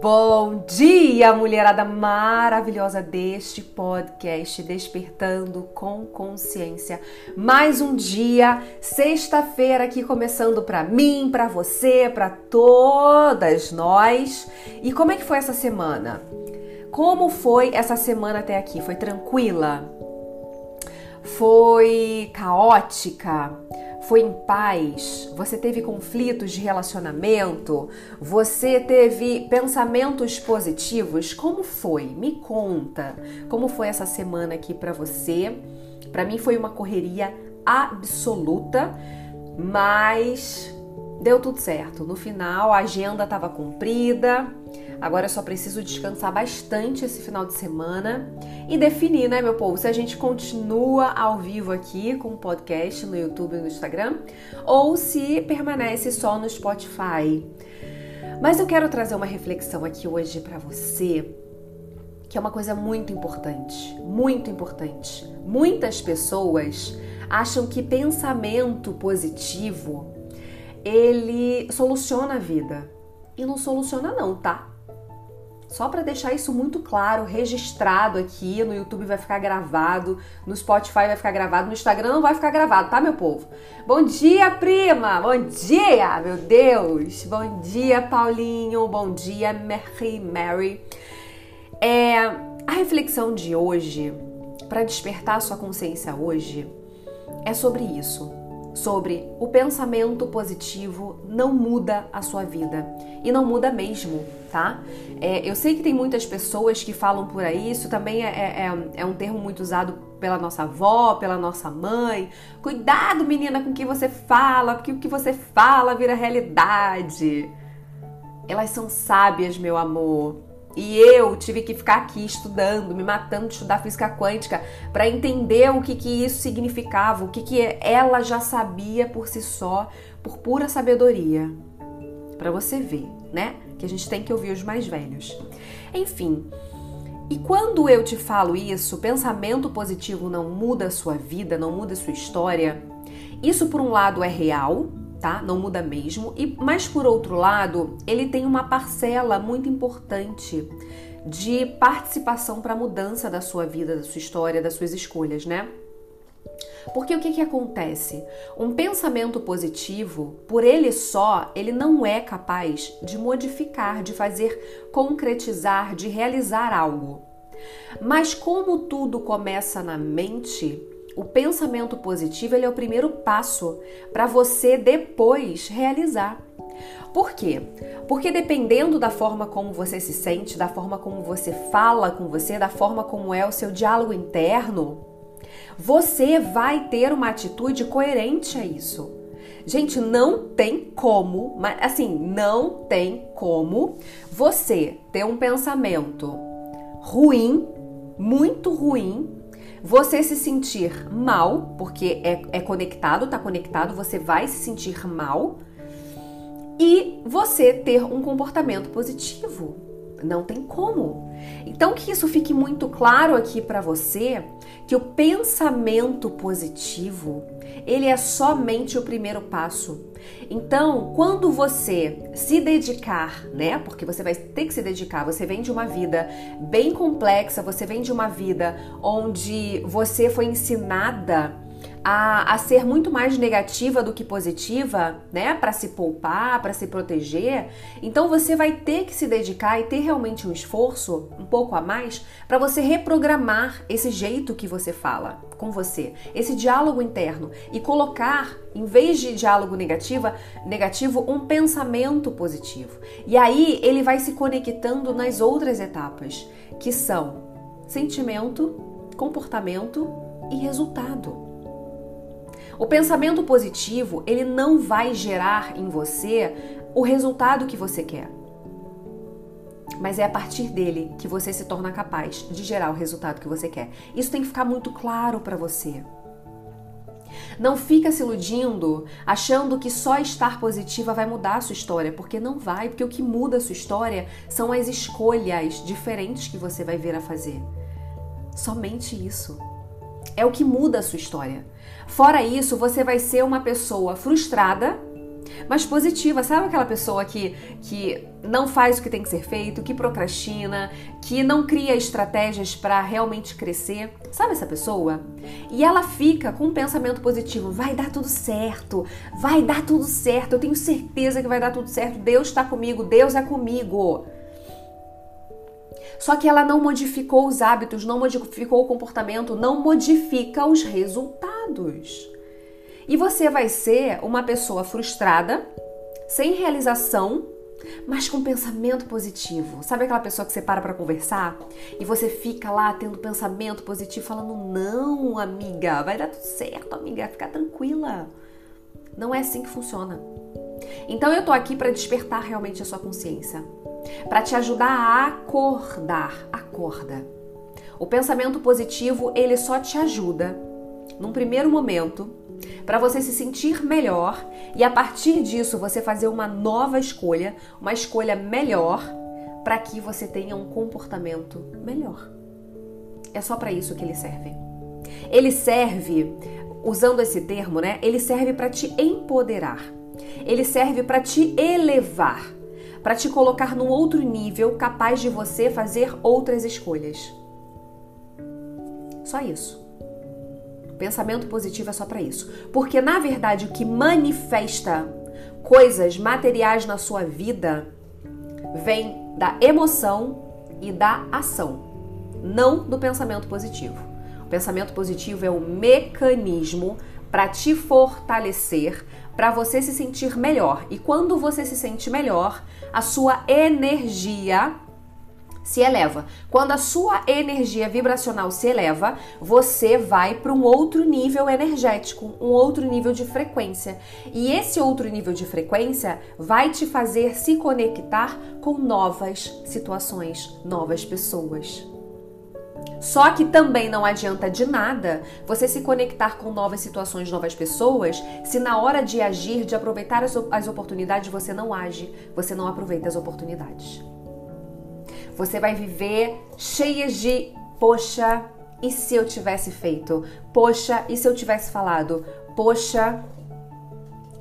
Bom dia, mulherada maravilhosa deste podcast Despertando com Consciência. Mais um dia, sexta-feira aqui começando para mim, para você, para todas nós. E como é que foi essa semana? Como foi essa semana até aqui? Foi tranquila? Foi caótica? Foi em paz, você teve conflitos de relacionamento, você teve pensamentos positivos, como foi? Me conta. Como foi essa semana aqui para você? Para mim foi uma correria absoluta, mas deu tudo certo. No final a agenda estava cumprida. Agora eu só preciso descansar bastante esse final de semana e definir, né, meu povo, se a gente continua ao vivo aqui com o podcast no YouTube e no Instagram ou se permanece só no Spotify. Mas eu quero trazer uma reflexão aqui hoje para você, que é uma coisa muito importante, muito importante. Muitas pessoas acham que pensamento positivo ele soluciona a vida. E não soluciona não, tá? Só para deixar isso muito claro, registrado aqui, no YouTube vai ficar gravado, no Spotify vai ficar gravado, no Instagram não vai ficar gravado, tá, meu povo? Bom dia, prima! Bom dia, meu Deus! Bom dia, Paulinho! Bom dia, Mary Mary! É, a reflexão de hoje, para despertar sua consciência hoje, é sobre isso sobre o pensamento positivo não muda a sua vida e não muda mesmo, tá? É, eu sei que tem muitas pessoas que falam por aí, isso também é, é, é, é um termo muito usado pela nossa avó, pela nossa mãe. Cuidado, menina, com o que você fala, porque o que você fala vira realidade. Elas são sábias, meu amor. E eu tive que ficar aqui estudando, me matando de estudar física quântica para entender o que, que isso significava, o que, que ela já sabia por si só, por pura sabedoria. Para você ver, né? Que a gente tem que ouvir os mais velhos. Enfim, e quando eu te falo isso, pensamento positivo não muda a sua vida, não muda a sua história, isso por um lado é real, tá? Não muda mesmo. E mas por outro lado, ele tem uma parcela muito importante de participação para a mudança da sua vida, da sua história, das suas escolhas, né? Porque o que, que acontece? Um pensamento positivo, por ele só, ele não é capaz de modificar, de fazer concretizar, de realizar algo. Mas como tudo começa na mente, o pensamento positivo ele é o primeiro passo para você depois realizar. Por quê? Porque dependendo da forma como você se sente, da forma como você fala com você, da forma como é o seu diálogo interno, você vai ter uma atitude coerente a isso. Gente, não tem como, mas assim, não tem como você ter um pensamento ruim, muito ruim, você se sentir mal, porque é, é conectado, tá conectado, você vai se sentir mal. E você ter um comportamento positivo. Não tem como. Então que isso fique muito claro aqui para você que o pensamento positivo, ele é somente o primeiro passo. Então, quando você se dedicar, né? Porque você vai ter que se dedicar, você vem de uma vida bem complexa, você vem de uma vida onde você foi ensinada a, a ser muito mais negativa do que positiva, né? Para se poupar, para se proteger. Então você vai ter que se dedicar e ter realmente um esforço, um pouco a mais, para você reprogramar esse jeito que você fala com você, esse diálogo interno e colocar, em vez de diálogo negativa, negativo, um pensamento positivo. E aí ele vai se conectando nas outras etapas, que são sentimento, comportamento e resultado. O pensamento positivo, ele não vai gerar em você o resultado que você quer. Mas é a partir dele que você se torna capaz de gerar o resultado que você quer. Isso tem que ficar muito claro para você. Não fica se iludindo achando que só estar positiva vai mudar a sua história, porque não vai, porque o que muda a sua história são as escolhas diferentes que você vai vir a fazer. Somente isso. É o que muda a sua história. Fora isso, você vai ser uma pessoa frustrada, mas positiva. Sabe aquela pessoa que, que não faz o que tem que ser feito, que procrastina, que não cria estratégias para realmente crescer? Sabe essa pessoa? E ela fica com um pensamento positivo: vai dar tudo certo, vai dar tudo certo, eu tenho certeza que vai dar tudo certo, Deus está comigo, Deus é comigo. Só que ela não modificou os hábitos, não modificou o comportamento, não modifica os resultados. E você vai ser uma pessoa frustrada, sem realização, mas com pensamento positivo. Sabe aquela pessoa que você para para conversar e você fica lá tendo pensamento positivo, falando: Não, amiga, vai dar tudo certo, amiga, fica tranquila. Não é assim que funciona. Então eu tô aqui para despertar realmente a sua consciência para te ajudar a acordar. Acorda. O pensamento positivo, ele só te ajuda num primeiro momento para você se sentir melhor e a partir disso você fazer uma nova escolha, uma escolha melhor para que você tenha um comportamento melhor. É só para isso que ele serve. Ele serve, usando esse termo, né? Ele serve para te empoderar. Ele serve para te elevar para te colocar num outro nível capaz de você fazer outras escolhas. Só isso. Pensamento positivo é só para isso. Porque na verdade o que manifesta coisas materiais na sua vida vem da emoção e da ação, não do pensamento positivo. O pensamento positivo é o mecanismo para te fortalecer, para você se sentir melhor. E quando você se sente melhor, a sua energia se eleva. Quando a sua energia vibracional se eleva, você vai para um outro nível energético, um outro nível de frequência. E esse outro nível de frequência vai te fazer se conectar com novas situações, novas pessoas. Só que também não adianta de nada você se conectar com novas situações, novas pessoas, se na hora de agir, de aproveitar as, oportunidades, você não age, você não aproveita as oportunidades. Você vai viver cheias de, poxa, e se eu tivesse feito? Poxa, e se eu tivesse falado? Poxa,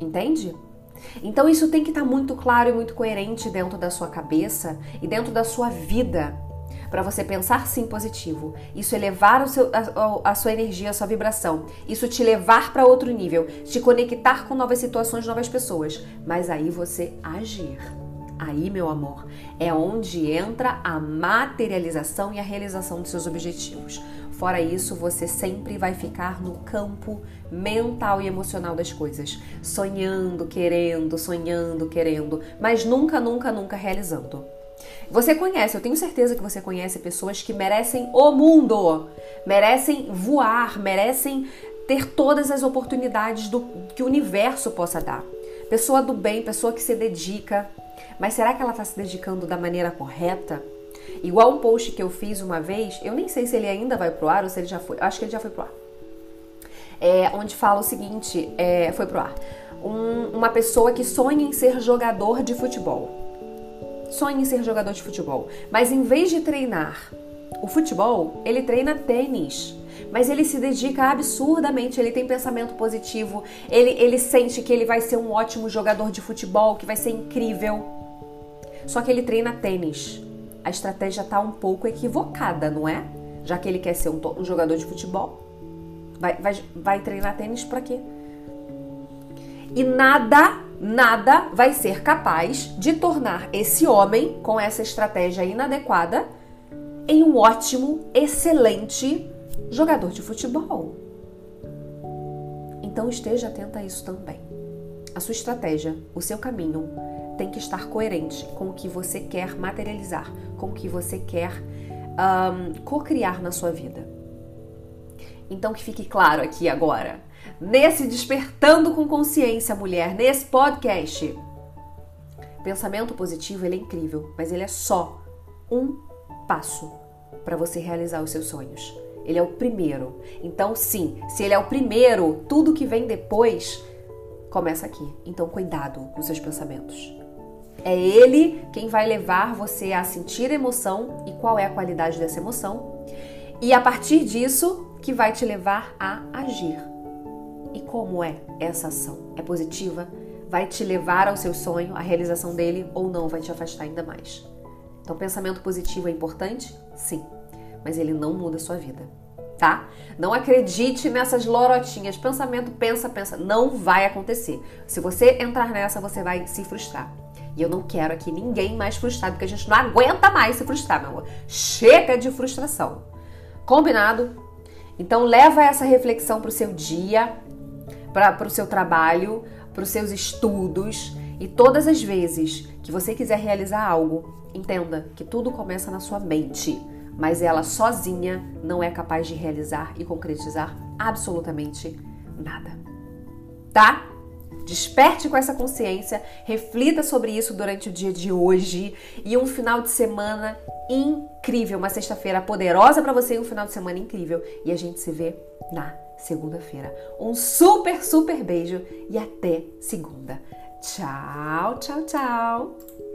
entende? Então isso tem que estar tá muito claro e muito coerente dentro da sua cabeça e dentro da sua vida para você pensar sim positivo. Isso elevar o seu, a, a sua energia, a sua vibração. Isso te levar para outro nível, te conectar com novas situações, novas pessoas. Mas aí você agir. Aí, meu amor, é onde entra a materialização e a realização dos seus objetivos. Fora isso, você sempre vai ficar no campo mental e emocional das coisas, sonhando, querendo, sonhando, querendo, mas nunca, nunca, nunca realizando. Você conhece, eu tenho certeza que você conhece pessoas que merecem o mundo, merecem voar, merecem ter todas as oportunidades do que o universo possa dar. Pessoa do bem, pessoa que se dedica. Mas será que ela está se dedicando da maneira correta? Igual um post que eu fiz uma vez, eu nem sei se ele ainda vai pro ar ou se ele já foi. Acho que ele já foi pro ar. É, onde fala o seguinte: é, foi pro ar. Um, uma pessoa que sonha em ser jogador de futebol sonha em ser jogador de futebol, mas em vez de treinar o futebol, ele treina tênis. Mas ele se dedica absurdamente, ele tem pensamento positivo, ele, ele sente que ele vai ser um ótimo jogador de futebol, que vai ser incrível. Só que ele treina tênis. A estratégia está um pouco equivocada, não é? Já que ele quer ser um, um jogador de futebol. Vai, vai, vai treinar tênis para quê? E nada nada vai ser capaz de tornar esse homem, com essa estratégia inadequada, em um ótimo, excelente jogador de futebol. Então esteja atenta a isso também. A sua estratégia, o seu caminho tem que estar coerente com o que você quer materializar, com o que você quer um, co-criar na sua vida. Então que fique claro aqui agora nesse Despertando com Consciência, mulher, nesse podcast. Pensamento positivo, ele é incrível, mas ele é só um passo para você realizar os seus sonhos. Ele é o primeiro. Então, sim, se ele é o primeiro, tudo que vem depois começa aqui. Então, cuidado com seus pensamentos. É ele quem vai levar você a sentir emoção e qual é a qualidade dessa emoção. E a partir disso, que vai te levar a agir. E como é essa ação? É positiva? vai te levar ao seu sonho, à realização dele, ou não vai te afastar ainda mais. Então, pensamento positivo é importante? Sim, mas ele não muda a sua vida, tá? Não acredite nessas lorotinhas. Pensamento, pensa, pensa. Não vai acontecer. Se você entrar nessa, você vai se frustrar. E eu não quero aqui ninguém mais frustrado, porque a gente não aguenta mais se frustrar, meu amor. Chega de frustração. Combinado? Então leva essa reflexão para o seu dia, para o seu trabalho, para os seus estudos e todas as vezes que você quiser realizar algo, entenda que tudo começa na sua mente, mas ela sozinha não é capaz de realizar e concretizar absolutamente nada. Tá? Desperte com essa consciência, reflita sobre isso durante o dia de hoje e um final de semana incrível, uma sexta-feira poderosa para você e um final de semana incrível. E a gente se vê na segunda-feira. Um super, super beijo e até segunda. Tchau, tchau, tchau.